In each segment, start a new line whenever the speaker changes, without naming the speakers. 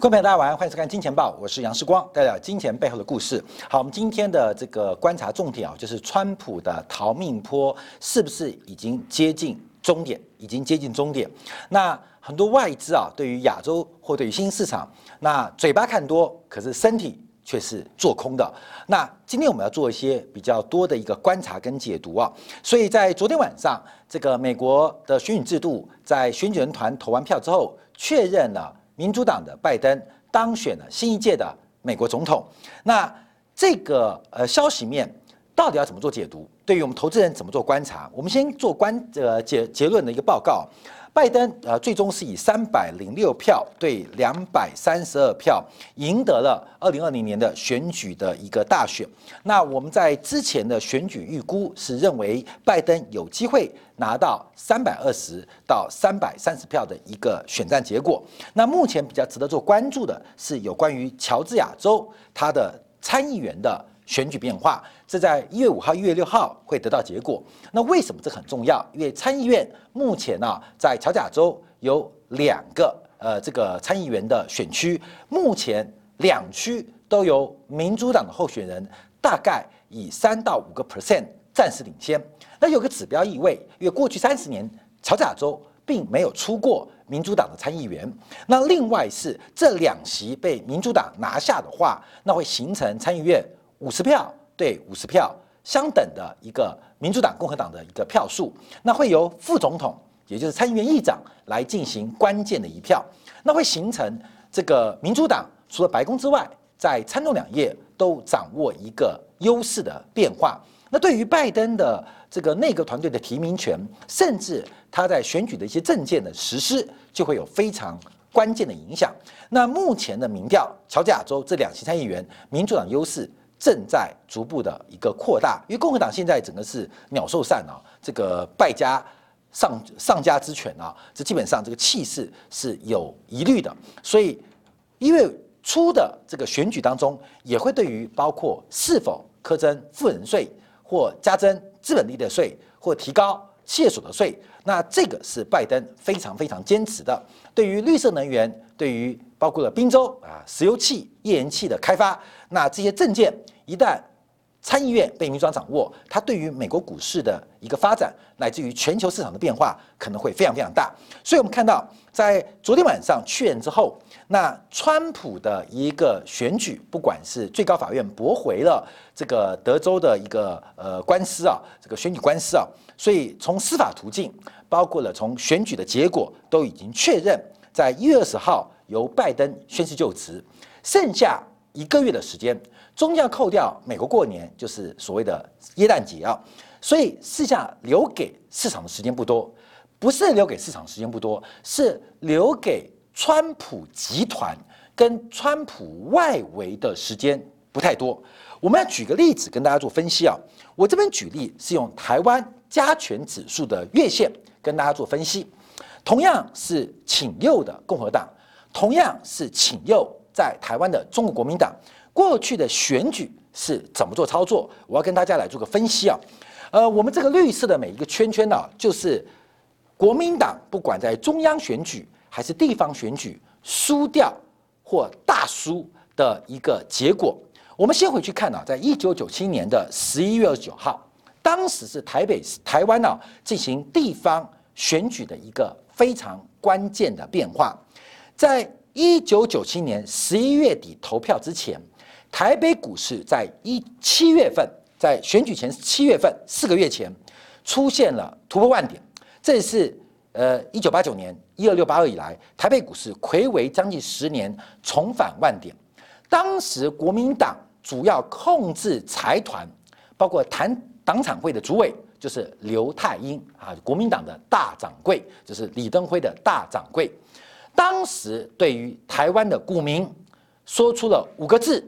各位朋友，大家晚上，欢迎收看《金钱报》，我是杨世光，带来金钱背后的故事。好，我们今天的这个观察重点啊，就是川普的逃命坡是不是已经接近终点？已经接近终点。那很多外资啊，对于亚洲或对于新兴市场，那嘴巴看多，可是身体却是做空的。那今天我们要做一些比较多的一个观察跟解读啊。所以在昨天晚上，这个美国的选举制度在选举人团投完票之后，确认了。民主党的拜登当选了新一届的美国总统，那这个呃消息面到底要怎么做解读？对于我们投资人怎么做观察？我们先做观呃结结论的一个报告。拜登呃最终是以三百零六票对两百三十二票赢得了二零二零年的选举的一个大选。那我们在之前的选举预估是认为拜登有机会拿到三百二十到三百三十票的一个选战结果。那目前比较值得做关注的是有关于乔治亚州它的参议员的。选举变化，这在一月五号、一月六号会得到结果。那为什么这很重要？因为参议院目前呢，在乔治亚州有两个呃这个参议员的选区，目前两区都由民主党的候选人大概以三到五个 percent 暂时领先。那有个指标意味，因为过去三十年乔治亚州并没有出过民主党的参议员。那另外是这两席被民主党拿下的话，那会形成参议院。五十票对五十票相等的一个民主党、共和党的一个票数，那会由副总统，也就是参议院议长来进行关键的一票，那会形成这个民主党除了白宫之外，在参众两业都掌握一个优势的变化。那对于拜登的这个内阁团队的提名权，甚至他在选举的一些政见的实施，就会有非常关键的影响。那目前的民调，乔治亚州这两席参议员，民主党优势。正在逐步的一个扩大，因为共和党现在整个是鸟兽散啊，这个败家上上家之犬啊，这基本上这个气势是有疑虑的，所以因为初的这个选举当中，也会对于包括是否苛征富人税或加征资本利得税或提高企业所得税，那这个是拜登非常非常坚持的。对于绿色能源，对于包括了滨州啊石油气、页岩气的开发，那这些证件。一旦参议院被民主党掌握，它对于美国股市的一个发展，乃至于全球市场的变化，可能会非常非常大。所以，我们看到在昨天晚上确认之后，那川普的一个选举，不管是最高法院驳回了这个德州的一个呃官司啊，这个选举官司啊，所以从司法途径，包括了从选举的结果，都已经确认，在一月二十号由拜登宣誓就职，剩下一个月的时间。中间要扣掉美国过年，就是所谓的耶诞节啊，所以私下留给市场的时间不多，不是留给市场时间不多，是留给川普集团跟川普外围的时间不太多。我们要举个例子跟大家做分析啊，我这边举例是用台湾加权指数的月线跟大家做分析，同样是请右的共和党，同样是请右在台湾的中国国民党。过去的选举是怎么做操作？我要跟大家来做个分析啊。呃，我们这个绿色的每一个圈圈呢，就是国民党不管在中央选举还是地方选举输掉或大输的一个结果。我们先回去看啊，在一九九七年的十一月二十九号，当时是台北台湾呢进行地方选举的一个非常关键的变化。在一九九七年十一月底投票之前。台北股市在一七月份，在选举前七月份四个月前，出现了突破万点，这是呃一九八九年一二六八二以来，台北股市魁违将近十年重返万点。当时国民党主要控制财团，包括谈党产会的主委就是刘太英啊，国民党的大掌柜，就是李登辉的大掌柜。当时对于台湾的股民说出了五个字。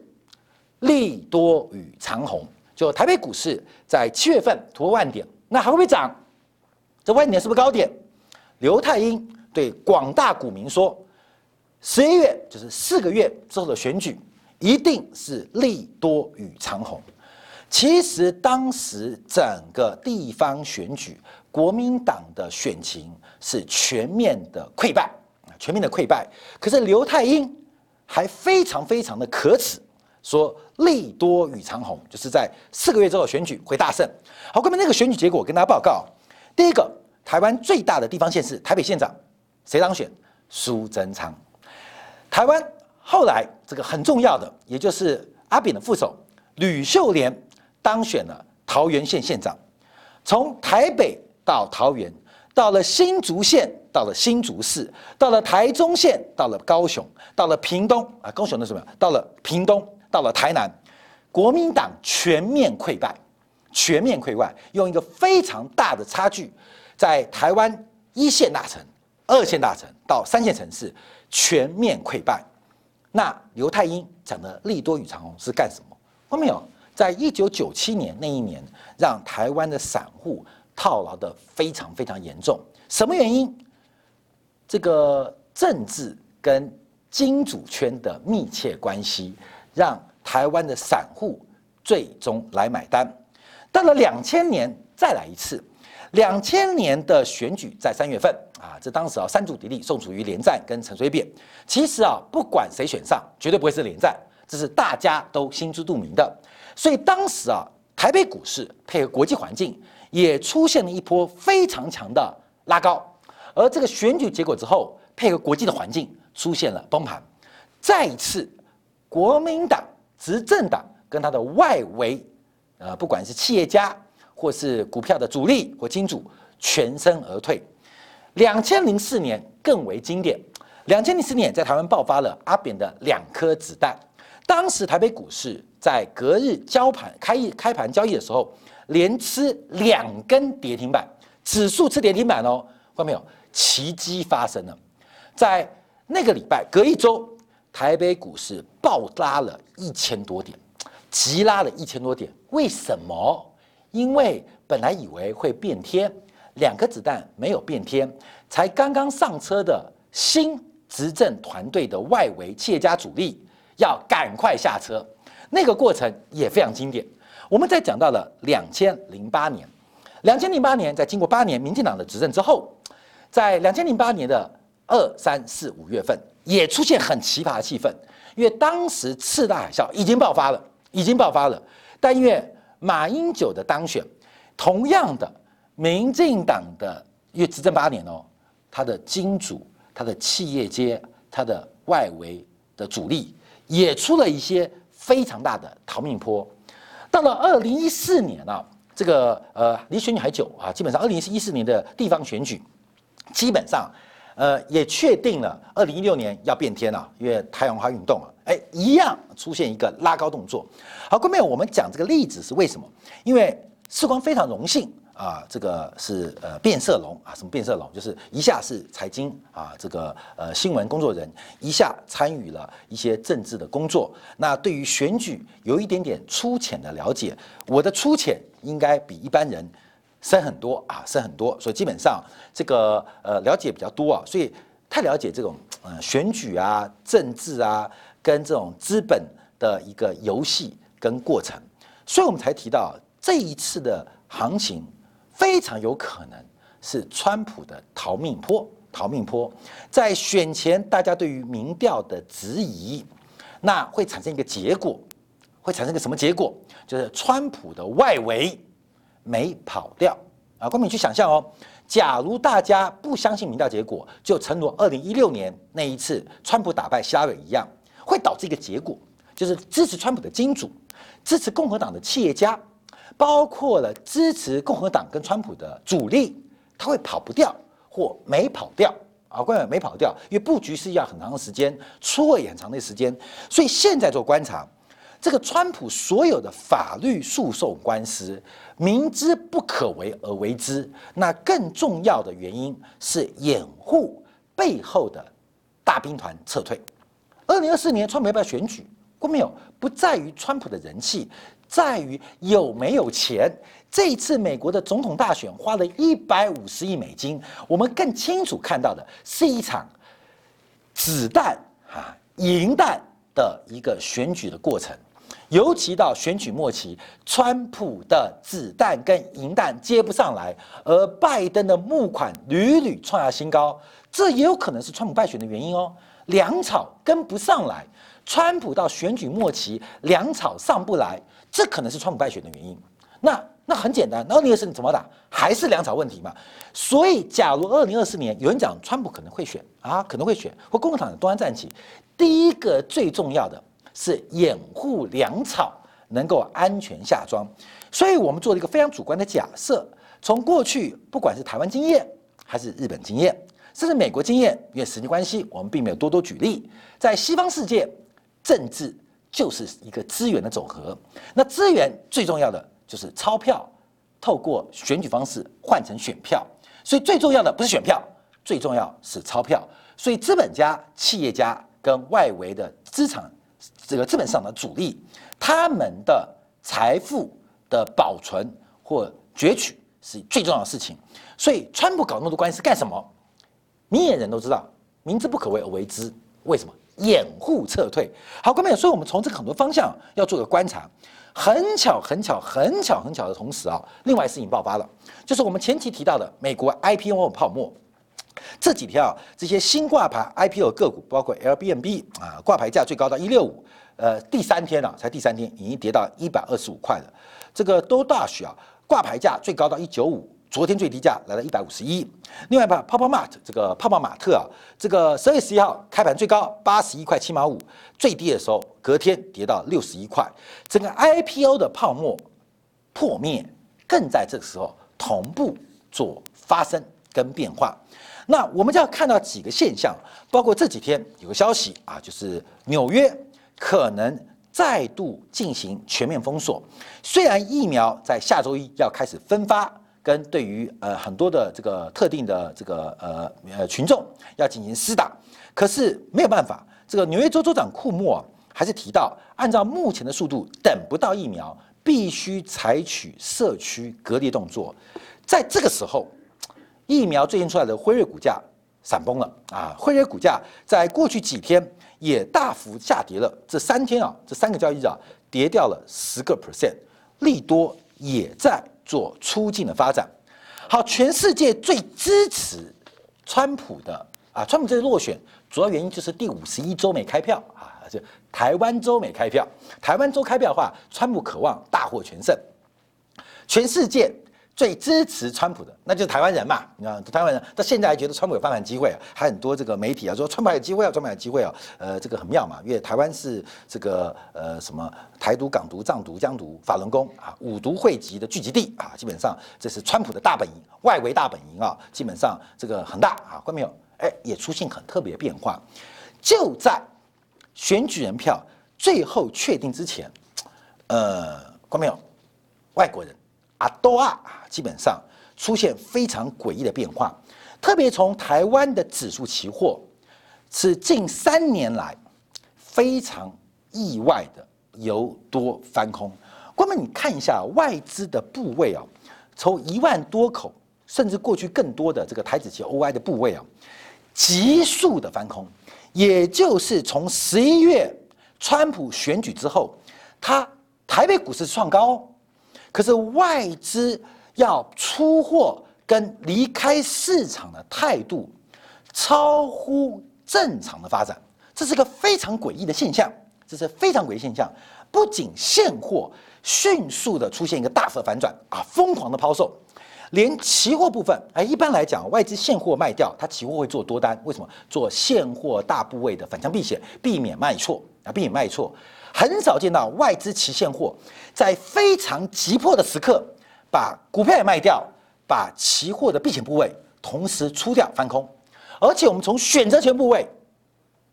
利多与长虹，就台北股市在七月份突破万点，那还会不会涨？这万点是不是高点？刘太英对广大股民说，十一月就是四个月之后的选举，一定是利多与长虹。其实当时整个地方选举，国民党的选情是全面的溃败啊，全面的溃败。可是刘太英。还非常非常的可耻，说利多与长虹，就是在四个月之后选举会大胜。好，各位那个选举结果，跟大家报告。第一个，台湾最大的地方县市台北县长谁当选？苏贞昌。台湾后来这个很重要的，也就是阿扁的副手吕秀莲当选了桃园县县长。从台北到桃园，到了新竹县，到了新竹市，到了台中县，到了高雄，到了屏东啊，高雄的什么？到了屏东，到了台南，国民党全面溃败，全面溃败，用一个非常大的差距，在台湾一线大城、二线大城到三线城市全面溃败。那刘太英讲的利多与长虹是干什么？后面有？在一九九七年那一年，让台湾的散户套牢的非常非常严重。什么原因？这个政治跟金主圈的密切关系，让台湾的散户最终来买单。到了两千年，再来一次。两千年的选举在三月份啊，这当时啊，三足鼎立，宋楚瑜连战跟陈水扁。其实啊，不管谁选上，绝对不会是连战，这是大家都心知肚明的。所以当时啊，台北股市配合国际环境，也出现了一波非常强的拉高。而这个选举结果之后，配合国际的环境，出现了崩盘。再一次，国民党执政党跟他的外围，呃，不管是企业家或是股票的主力或金主，全身而退。两千零四年更为经典。两千零四年在台湾爆发了阿扁的两颗子弹。当时台北股市在隔日交盘开一开盘交易的时候，连吃两根跌停板，指数吃跌停板哦，看到没有？奇迹发生了，在那个礼拜隔一周，台北股市暴拉了一千多点，急拉了一千多点。为什么？因为本来以为会变天，两颗子弹没有变天，才刚刚上车的新执政团队的外围企业家主力。要赶快下车，那个过程也非常经典。我们在讲到了两千零八年，两千零八年在经过八年民进党的执政之后，在两千零八年的二三四五月份，也出现很奇葩的气氛，因为当时次大海啸已经爆发了，已经爆发了。但因为马英九的当选，同样的民进党的因为执政八年哦，他的金主、他的企业街、他的外围的主力。也出了一些非常大的逃命坡。到了二零一四年啊，这个呃离选举还久啊，基本上二零一四年的地方选举，基本上呃也确定了二零一六年要变天了，因为太阳花运动啊，哎一样出现一个拉高动作。好，各位我们讲这个例子是为什么？因为世光非常荣幸。啊，这个是呃变色龙啊，什么变色龙？就是一下是财经啊，这个呃新闻工作人，一下参与了一些政治的工作。那对于选举有一点点粗浅的了解，我的粗浅应该比一般人深很多啊，深很多。所以基本上这个呃了解比较多啊，所以太了解这种呃选举啊、政治啊，跟这种资本的一个游戏跟过程，所以我们才提到这一次的行情。非常有可能是川普的逃命坡，逃命坡，在选前大家对于民调的质疑，那会产生一个结果，会产生一个什么结果？就是川普的外围没跑掉啊！公民去想象哦，假如大家不相信民调结果，就诚如二零一六年那一次川普打败希拉里一样，会导致一个结果，就是支持川普的金主，支持共和党的企业家。包括了支持共和党跟川普的主力，他会跑不掉或没跑掉啊？关键没跑掉，因为布局是要很长的时间，出位很长的时间，所以现在做观察，这个川普所有的法律诉讼官司，明知不可为而为之，那更重要的原因是掩护背后的大兵团撤退。二零二四年川普要不要选举？过没有？不在于川普的人气。在于有没有钱。这一次美国的总统大选花了一百五十亿美金，我们更清楚看到的是一场子弹啊银弹的一个选举的过程。尤其到选举末期，川普的子弹跟银弹接不上来，而拜登的募款屡屡创下新高，这也有可能是川普败选的原因哦。粮草跟不上来，川普到选举末期粮草上不来，这可能是川普败选的原因。那那很简单，那二零二四年怎么打？还是粮草问题嘛？所以，假如二零二四年有人讲川普可能会选啊，可能会选，或共和党的东山再起，第一个最重要的是掩护粮草能够安全下庄。所以我们做了一个非常主观的假设，从过去不管是台湾经验，还是日本经验，甚至美国经验，因为实际关系，我们并没有多多举例。在西方世界，政治就是一个资源的总和，那资源最重要的就是钞票，透过选举方式换成选票。所以最重要的不是选票，最重要是钞票。所以资本家、企业家跟外围的资产，这个资本市场的主力，他们的财富。的保存或攫取是最重要的事情，所以川普搞那么多关系是干什么？明眼人都知道，明知不可为而为之。为什么？掩护撤退。好，各位朋友，所以我们从这个很多方向要做个观察。很巧，很巧，很巧，很巧的同时啊，另外事情爆发了，就是我们前期提到的美国 IPO 泡沫。这几天啊，这些新挂牌 IPO 个股，包括 l b n b 啊，挂牌价最高到一六五，呃，第三天啊，才第三天已经跌到一百二十五块了。这个都大许啊，挂牌价最高到一九五，昨天最低价来到一百五十一。另外吧，泡泡玛特这个泡泡玛特啊，这个十二月十一号开盘最高八十一块七毛五，最低的时候隔天跌到六十一块。整个 IPO 的泡沫破灭，更在这个时候同步做发生跟变化。那我们就要看到几个现象，包括这几天有个消息啊，就是纽约可能。再度进行全面封锁，虽然疫苗在下周一要开始分发，跟对于呃很多的这个特定的这个呃呃群众要进行施打，可是没有办法，这个纽约州州长库莫还是提到，按照目前的速度，等不到疫苗，必须采取社区隔离动作。在这个时候，疫苗最近出来的辉瑞股价闪崩了啊！辉瑞股价在过去几天。也大幅下跌了，这三天啊，这三个交易日啊，跌掉了十个 percent，利多也在做出境的发展。好，全世界最支持川普的啊，川普这次落选，主要原因就是第五十一州没开票啊，就台湾州没开票，台湾州开票的话，川普渴望大获全胜，全世界。最支持川普的，那就是台湾人嘛。你看，台湾人到现在还觉得川普有翻盘机会啊，还很多这个媒体啊说川普有机会啊，川普有机会啊。呃，这个很妙嘛，因为台湾是这个呃什么台独、港独、藏独、疆独、法轮功啊五毒汇集的聚集地啊，基本上这是川普的大本营，外围大本营啊，基本上这个很大啊。看没有？哎，也出现很特别变化，就在选举人票最后确定之前，呃，看没有？外国人。啊，多啊，基本上出现非常诡异的变化，特别从台湾的指数期货是近三年来非常意外的由多翻空。哥们，你看一下外资的部位啊，从一万多口，甚至过去更多的这个台子期 OI 的部位啊，急速的翻空，也就是从十一月川普选举之后，他台北股市创高。可是外资要出货跟离开市场的态度超乎正常的发展，这是个非常诡异的现象。这是非常诡异现象，不仅现货迅速的出现一个大幅反转啊，疯狂的抛售，连期货部分，哎，一般来讲外资现货卖掉，它期货会做多单，为什么？做现货大部位的反向避险，避免卖错啊，避免卖错。很少见到外资期现货在非常急迫的时刻，把股票也卖掉，把期货的避险部位同时出掉翻空，而且我们从选择权部位，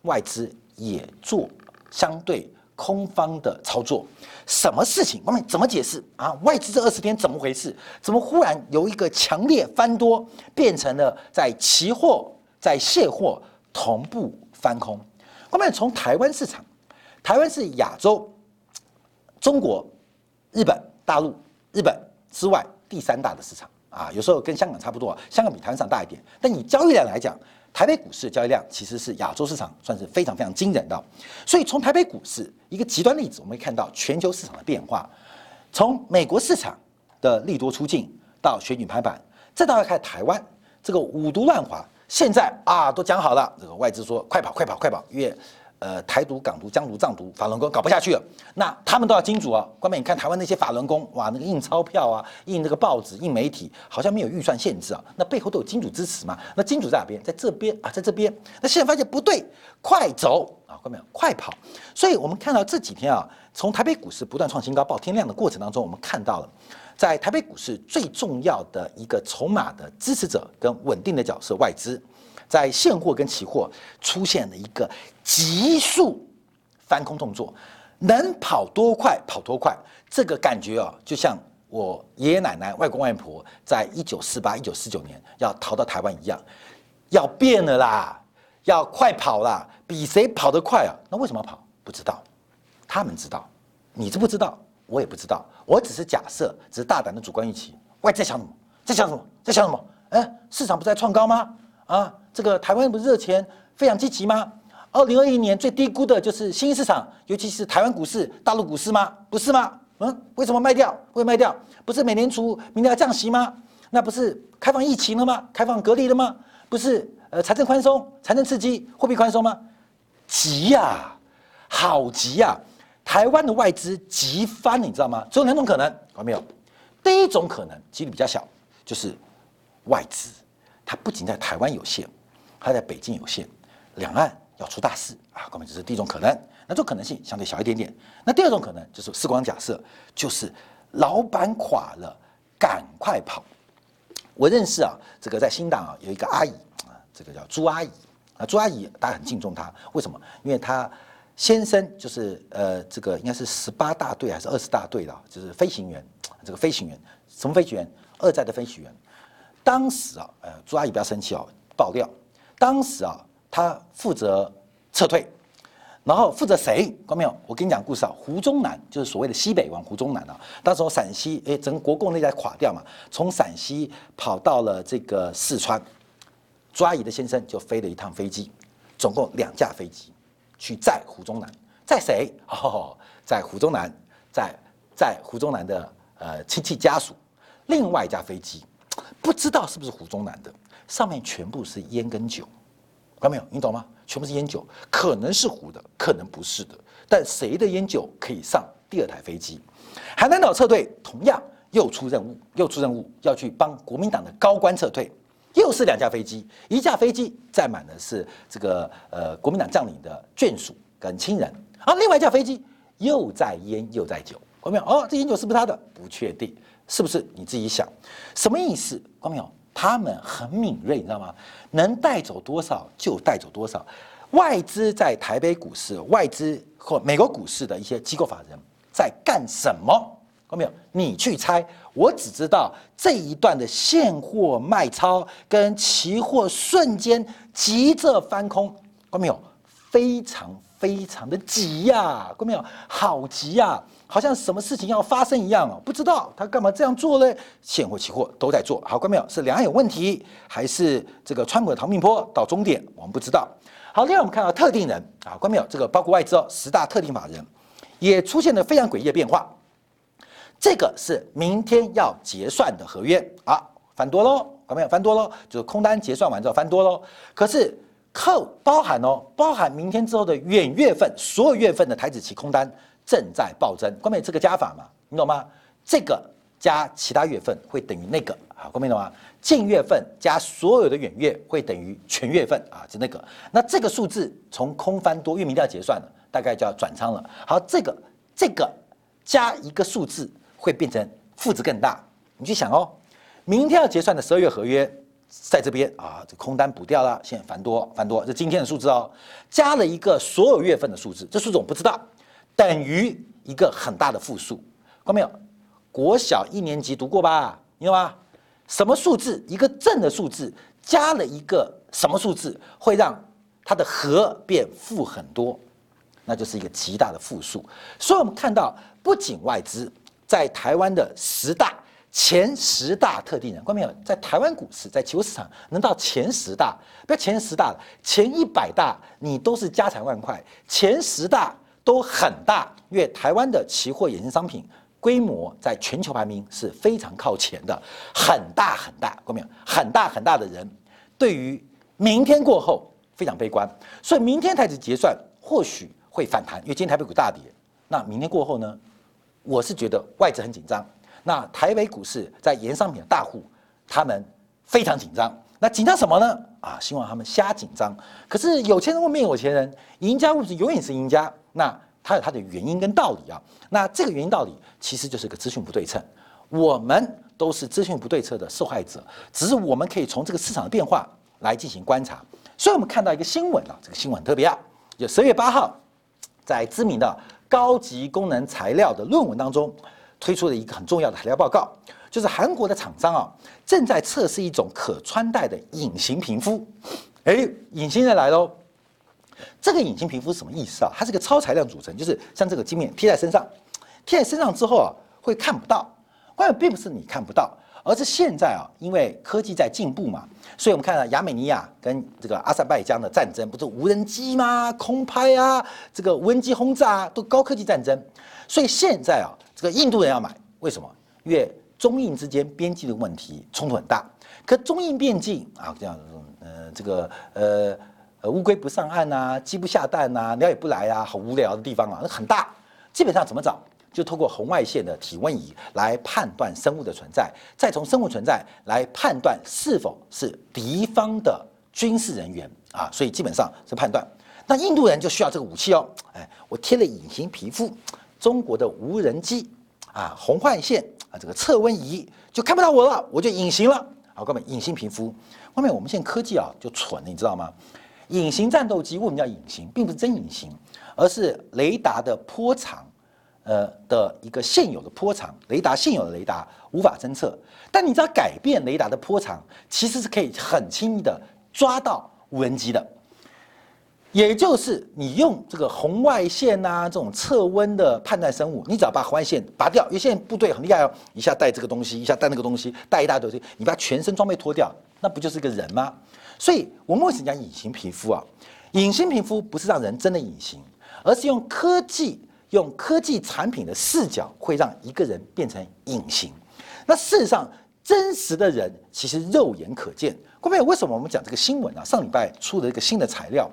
外资也做相对空方的操作。什么事情？我们怎么解释啊？外资这二十天怎么回事？怎么忽然由一个强烈翻多，变成了在期货在现货同步翻空？我们从台湾市场。台湾是亚洲、中国、日本、大陆、日本之外第三大的市场啊，有时候跟香港差不多，香港比台湾大一点。但以交易量来讲，台北股市交易量其实是亚洲市场算是非常非常惊人的。所以从台北股市一个极端例子，我们会看到全球市场的变化，从美国市场的利多出境到选举拍板，再到要看台湾这个五毒乱华，现在啊，都讲好了，这个外资说快跑快跑快跑，因为呃台独、港独、疆独、藏独，法轮功搞不下去了，那他们都要金主啊。关键你看台湾那些法轮功，哇，那个印钞票啊，印这个报纸、印媒体，好像没有预算限制啊，那背后都有金主支持嘛。那金主在哪边？在这边啊，在这边。那现在发现不对，快走啊，关没有？快跑。所以我们看到这几天啊，从台北股市不断创新高、爆天量的过程当中，我们看到了。在台北股市最重要的一个筹码的支持者跟稳定的角色外资，在现货跟期货出现了一个急速翻空动作，能跑多快跑多快，这个感觉啊，就像我爷爷奶奶、外公外婆在一九四八、一九四九年要逃到台湾一样，要变了啦，要快跑啦，比谁跑得快啊？那为什么跑？不知道，他们知道，你知不知道？我也不知道，我只是假设，只是大胆的主观预期。外在想什么？在想什么？在想什么？哎，市场不是在创高吗？啊，这个台湾不是热钱非常积极吗？二零二一年最低估的就是新兴市场，尤其是台湾股市、大陆股市吗？不是吗？嗯，为什么卖掉？会卖掉？不是美联储明天要降息吗？那不是开放疫情了吗？开放隔离了吗？不是呃财政宽松、财政刺激、货币宽松吗？急呀，好急呀！台湾的外资急翻，你知道吗？只有两种可能，有没有？第一种可能几率比较小，就是外资它不仅在台湾有限，它在北京有限，两岸要出大事啊！各位，这是第一种可能，那种可能性相对小一点点。那第二种可能就是时光假设，就是老板垮了，赶快跑。我认识啊，这个在新党啊有一个阿姨啊，这个叫朱阿姨啊，朱阿姨大家很敬重她，为什么？因为她。先生就是呃，这个应该是十八大队还是二十大队的，就是飞行员。这个飞行员什么飞行员？二战的飞行员。当时啊，呃，朱阿姨不要生气哦，爆料。当时啊，他负责撤退，然后负责谁？看没有？我跟你讲故事啊，胡宗南就是所谓的西北王胡宗南啊。当时陕西哎，整个国共内在垮掉嘛，从陕西跑到了这个四川，朱阿姨的先生就飞了一趟飞机，总共两架飞机。去载胡宗南，载谁？哦，载胡宗南，在 在胡宗南的呃亲戚家属。另外一架飞机，不知道是不是胡宗南的，上面全部是烟跟酒，看到没有？你懂吗？全部是烟酒，可能是胡的，可能不是的。但谁的烟酒可以上第二台飞机？海南岛撤退同样又出任务，又出任务要去帮国民党的高官撤退。又是两架飞机，一架飞机载满的是这个呃国民党将领的眷属跟亲人，而另外一架飞机又在烟又在酒，看到没有？哦，这烟酒是不是他的？不确定，是不是？你自己想，什么意思？看到没有？他们很敏锐，你知道吗？能带走多少就带走多少。外资在台北股市，外资或美国股市的一些机构法人在干什么？看没有？你去猜。我只知道这一段的现货卖超跟期货瞬间急着翻空，看没有？非常非常的急呀，看没有？好急呀，好像什么事情要发生一样哦。不知道他干嘛这样做呢？现货、期货都在做好，看没有？是两岸有问题，还是这个川普的逃命坡到终点？我们不知道。好，另外我们看到特定人啊，看没有？这个包括外资哦，十大特定法人也出现了非常诡异的变化。这个是明天要结算的合约啊，翻多喽，看没有？翻多喽，就是空单结算完之后翻多喽。可是扣包含哦，包含明天之后的远月份，所有月份的台子期空单正在暴增，关没这个加法嘛？你懂吗？这个加其他月份会等于那个，好，关没懂吗？近月份加所有的远月会等于全月份啊，就那个。那这个数字从空翻多，因为明天要结算了，大概就要转仓了。好，这个这个加一个数字。会变成负值更大，你去想哦，明天要结算的十二月合约在这边啊，这空单补掉了，现在繁多繁多，这今天的数字哦，加了一个所有月份的数字，这数字我不知道，等于一个很大的负数，看到没有？国小一年级读过吧？你懂吗？什么数字？一个正的数字加了一个什么数字，会让它的和变负很多，那就是一个极大的负数。所以我们看到，不仅外资。在台湾的十大前十大特定人，关没有？在台湾股市，在期货市场能到前十大，不要前十大了，前一百大你都是家财万块，前十大都很大，因为台湾的期货衍生商品规模在全球排名是非常靠前的，很大很大，关没有？很大很大的人，对于明天过后非常悲观，所以明天台指结算或许会反弹，因为今天台北股大跌。那明天过后呢？我是觉得外资很紧张。那台北股市在盐商品的大户，他们非常紧张。那紧张什么呢？啊，希望他们瞎紧张。可是有钱人会变有钱人，赢家物质永远是赢家？那它有它的原因跟道理啊。那这个原因道理其实就是个资讯不对称。我们都是资讯不对称的受害者，只是我们可以从这个市场的变化来进行观察。所以我们看到一个新闻啊，这个新闻特别啊，就十月八号，在知名的高级功能材料的论文当中。推出了一个很重要的材料报告，就是韩国的厂商啊正在测试一种可穿戴的隐形皮肤。哎，隐形的来喽！这个隐形皮肤什么意思啊？它是个超材料组成，就是像这个镜面贴在身上，贴在身上之后啊会看不到。关键并不是你看不到，而是现在啊因为科技在进步嘛，所以我们看到亚美尼亚跟这个阿塞拜疆的战争，不是无人机吗？空拍啊，这个无人机轰炸啊，都高科技战争。所以现在啊。这个印度人要买，为什么？因为中印之间边境的问题冲突很大。可中印边境啊，这样子呃，这个呃呃乌龟不上岸呐，鸡不下蛋呐，鸟也不来啊，好无聊的地方啊，那很大。基本上怎么找？就通过红外线的体温仪来判断生物的存在，再从生物存在来判断是否是敌方的军事人员啊。所以基本上是判断。那印度人就需要这个武器哦，哎，我贴了隐形皮肤。中国的无人机啊，红外线啊，这个测温仪就看不到我了，我就隐形了。好，各位，隐形皮肤。后面我们现在科技啊就蠢了，你知道吗？隐形战斗机为什么叫隐形？并不是真隐形，而是雷达的波长，呃的一个现有的波长，雷达现有的雷达无法侦测。但你只要改变雷达的波长，其实是可以很轻易的抓到无人机的。也就是你用这个红外线呐，这种测温的判断生物，你只要把红外线拔掉，因为现在部队很厉害哦，一下带这个东西，一下带那个东西，带一大堆东西，你把全身装备脱掉，那不就是个人吗？所以我们为什么讲隐形皮肤啊？隐形皮肤不是让人真的隐形，而是用科技、用科技产品的视角，会让一个人变成隐形。那事实上，真实的人其实肉眼可见。各位，为什么我们讲这个新闻啊？上礼拜出了一个新的材料。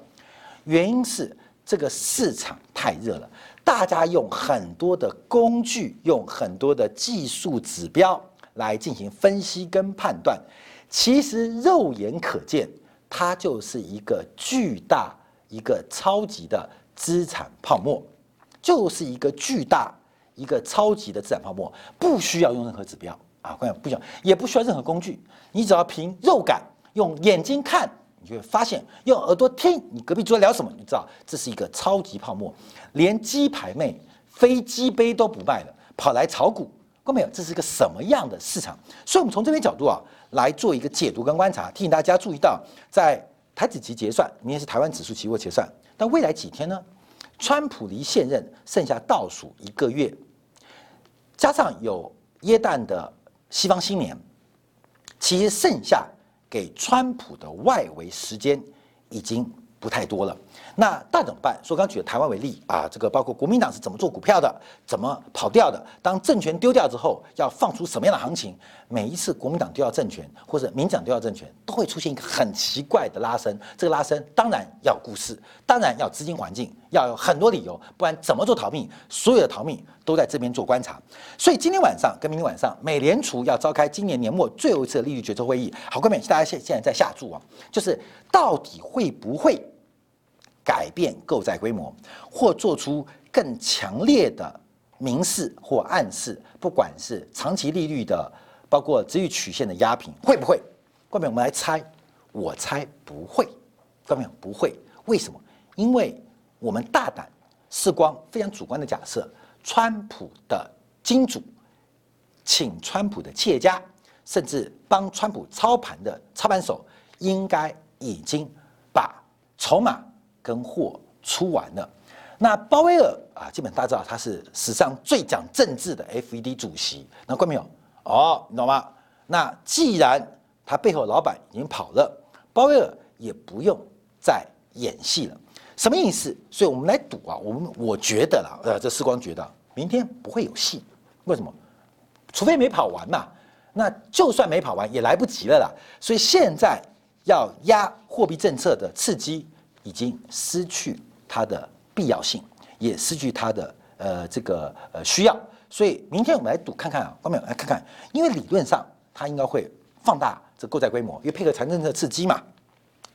原因是这个市场太热了，大家用很多的工具，用很多的技术指标来进行分析跟判断。其实肉眼可见，它就是一个巨大、一个超级的资产泡沫，就是一个巨大、一个超级的资产泡沫，不需要用任何指标啊，关键不需要，也不需要任何工具，你只要凭肉感，用眼睛看。你会发现，用耳朵听你隔壁桌聊什么，你知道这是一个超级泡沫，连鸡排妹、飞机杯都不卖了，跑来炒股，看没有？这是一个什么样的市场？所以，我们从这边角度啊来做一个解读跟观察，提醒大家注意到，在台子期结算，明天是台湾指数期货结算，但未来几天呢？川普离现任剩下倒数一个月，加上有耶诞的西方新年，其实剩下。给川普的外围时间已经不太多了，那那怎么办？说刚举了台湾为例啊，这个包括国民党是怎么做股票的，怎么跑掉的？当政权丢掉之后，要放出什么样的行情？每一次国民党丢掉政权，或者民党丢掉政权，都会出现一个很奇怪的拉升。这个拉升当然要故事，当然要资金环境，要有很多理由，不然怎么做逃命？所有的逃命都在这边做观察。所以今天晚上跟明天晚上，美联储要召开今年年末最后一次的利率决策会议。好，各位，大家现现在在下注啊，就是到底会不会？改变购债规模，或做出更强烈的明示或暗示，不管是长期利率的，包括值域曲线的压平，会不会？各位，我们来猜，我猜不会。各位，不会。为什么？因为我们大胆、视光非常主观的假设，川普的金主，请川普的企业家，甚至帮川普操盘的操盘手，应该已经把筹码。跟货出完了，那鲍威尔啊，基本大家知道他是史上最讲政治的 FED 主席，那关没有？哦，你懂吗？那既然他背后老板已经跑了，鲍威尔也不用再演戏了，什么意思？所以我们来赌啊，我们我觉得啦，呃，这时光觉得明天不会有戏，为什么？除非没跑完嘛，那就算没跑完也来不及了啦。所以现在要压货币政策的刺激已经失去它的必要性，也失去它的呃这个呃需要。所以明天我们来赌看看啊，观众来看看，因为理论上它应该会放大这购债规模，因为配合财政政策刺激嘛。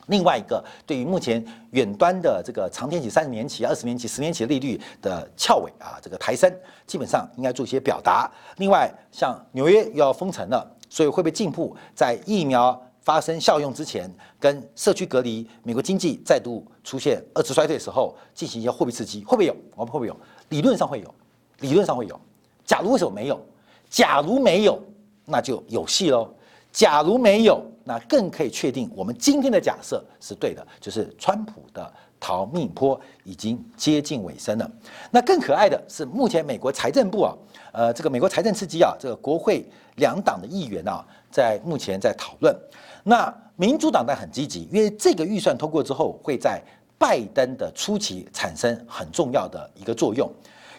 另外一个，对于目前远端的这个长天期、三十年期、二十年期、十年期的利率的翘尾啊，这个抬升，基本上应该做一些表达。另外，像纽约又要封城了，所以会不会进一步在疫苗发生效用之前，跟社区隔离、美国经济再度出现二次衰退的时候，进行一些货币刺激？会不会有？我们会不会有？理论上会有，理论上会有。假如为什么没有？假如没有，那就有戏喽。假如没有，那更可以确定我们今天的假设是对的，就是川普的逃命坡已经接近尾声了。那更可爱的是，目前美国财政部啊，呃，这个美国财政刺激啊，这个国会两党的议员啊，在目前在讨论。那民主党呢很积极，因为这个预算通过之后，会在拜登的初期产生很重要的一个作用。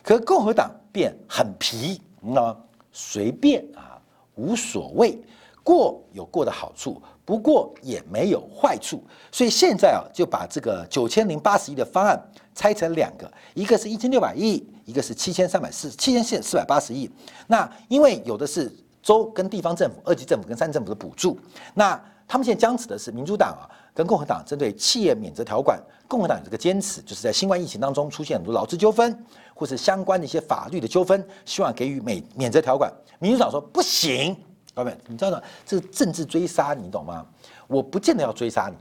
可共和党便很皮，那？随便啊，无所谓，过有过的好处，不过也没有坏处。所以现在啊，就把这个九千零八十亿的方案拆成两个，一个是一千六百亿，一个是七千三百四七千四四百八十亿。那因为有的是州跟地方政府、二级政府跟三政府的补助，那他们现在僵持的是民主党啊。跟共和党针对企业免责条款，共和党有这个坚持，就是在新冠疫情当中出现很多劳资纠纷，或是相关的一些法律的纠纷，希望给予免免责条款。民主党说不行，各位，你知道吗？这个政治追杀，你懂吗？我不见得要追杀你，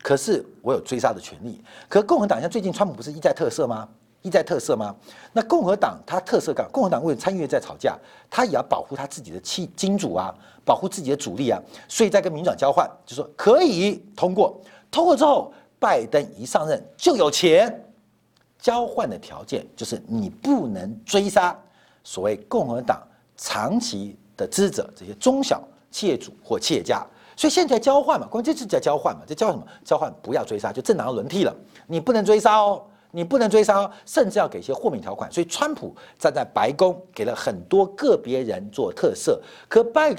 可是我有追杀的权利。可共和党像最近川普不是一再特色吗？一再特色吗？那共和党他特色干，共和党为了参议院在吵架，他也要保护他自己的亲金主啊，保护自己的主力啊，所以在跟民主党交换，就说可以通过，通过之后，拜登一上任就有钱。交换的条件就是你不能追杀所谓共和党长期的支持者，这些中小企业主或企业家。所以现在交换嘛，关键是在交换嘛，在交换什么？交换不要追杀，就正常轮替了，你不能追杀哦。你不能追杀，甚至要给一些豁免条款。所以，川普站在白宫给了很多个别人做特色，可拜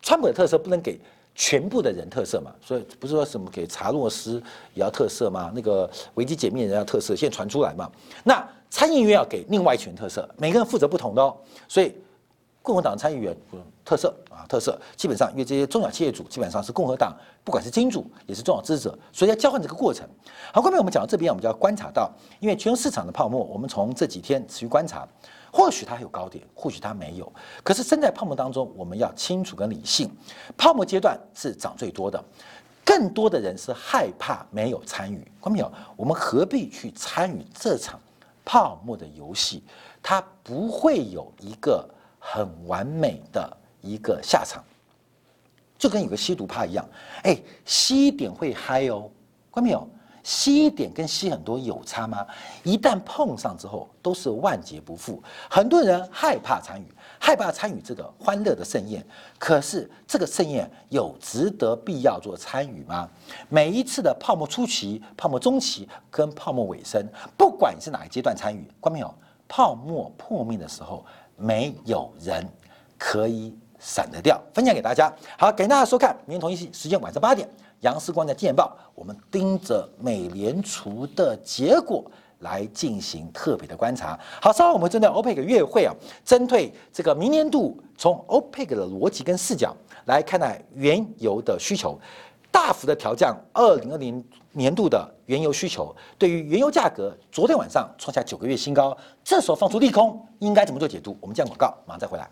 川普的特色不能给全部的人特色嘛？所以不是说什么给查洛斯也要特色吗？那个维基解密人要特色，现在传出来嘛？那参议院要给另外一群特色，每个人负责不同的哦。所以。共和党参议员特色啊，特色基本上，因为这些中小企业主基本上是共和党，不管是金主也是重要支持者，所以要交换这个过程。好，后面我们讲到这边，我们就要观察到，因为全球市场的泡沫，我们从这几天持续观察，或许它有高点，或许它没有。可是身在泡沫当中，我们要清楚跟理性。泡沫阶段是涨最多的，更多的人是害怕没有参与。看到没有？我们何必去参与这场泡沫的游戏？它不会有一个。很完美的一个下场，就跟有个吸毒怕一样，哎，吸一点会嗨哦，看到没有？吸一点跟吸很多有差吗？一旦碰上之后，都是万劫不复。很多人害怕参与，害怕参与这个欢乐的盛宴，可是这个盛宴有值得必要做参与吗？每一次的泡沫初期、泡沫中期跟泡沫尾声，不管你是哪个阶段参与，看到没有？泡沫破灭的时候。没有人可以闪得掉，分享给大家。好，感谢大家收看，明天同一时间晚上八点，杨思光的《见报》，我们盯着美联储的结果来进行特别的观察。好，稍后我们针对 OPEC 月会啊，针对这个明年度从 OPEC 的逻辑跟视角来看待原油的需求。大幅的调降二零二零年度的原油需求，对于原油价格，昨天晚上创下九个月新高，这时候放出利空，应该怎么做解读？我们见广告，马上再回来。